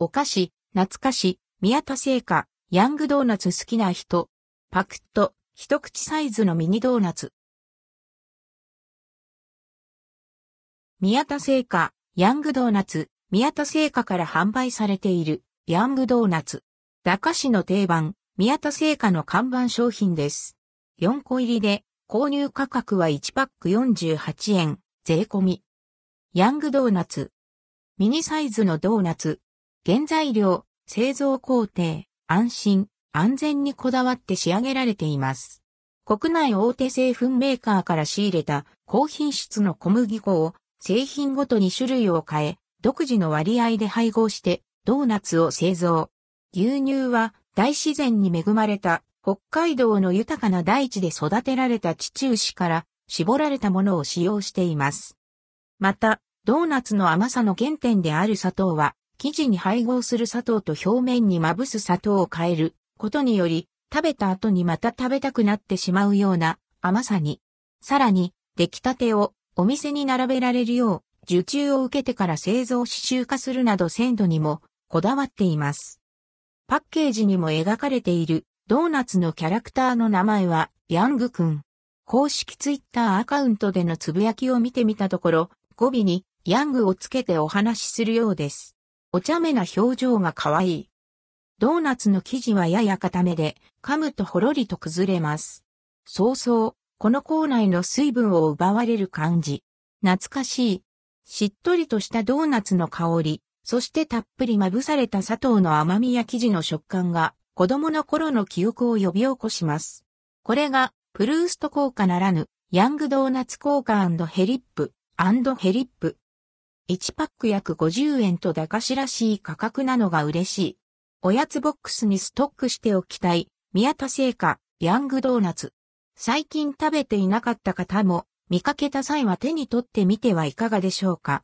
お菓子、懐かし、宮田製菓、ヤングドーナツ好きな人、パクッと、一口サイズのミニドーナツ。宮田製菓、ヤングドーナツ、宮田製菓から販売されている、ヤングドーナツ。駄菓子の定番、宮田製菓の看板商品です。4個入りで、購入価格は1パック48円、税込み。ヤングドーナツ。ミニサイズのドーナツ。原材料、製造工程、安心、安全にこだわって仕上げられています。国内大手製粉メーカーから仕入れた高品質の小麦粉を製品ごとに種類を変え、独自の割合で配合してドーナツを製造。牛乳は大自然に恵まれた北海道の豊かな大地で育てられた地中牛から絞られたものを使用しています。また、ドーナツの甘さの原点である砂糖は、生地に配合する砂糖と表面にまぶす砂糖を変えることにより、食べた後にまた食べたくなってしまうような甘さに。さらに、出来たてをお店に並べられるよう、受注を受けてから製造刺繍化するなど鮮度にもこだわっています。パッケージにも描かれているドーナツのキャラクターの名前はヤングくん。公式ツイッターアカウントでのつぶやきを見てみたところ、語尾にヤングをつけてお話しするようです。お茶目な表情が可愛い。ドーナツの生地はやや固めで、噛むとほろりと崩れます。そうそう、この口内の水分を奪われる感じ。懐かしい。しっとりとしたドーナツの香り、そしてたっぷりまぶされた砂糖の甘みや生地の食感が子供の頃の記憶を呼び起こします。これがプルースト効果ならぬヤングドーナツ効果ヘリップヘリップ。1パック約50円と駄菓子らしい価格なのが嬉しい。おやつボックスにストックしておきたい。宮田製菓、ヤングドーナツ。最近食べていなかった方も、見かけた際は手に取ってみてはいかがでしょうか。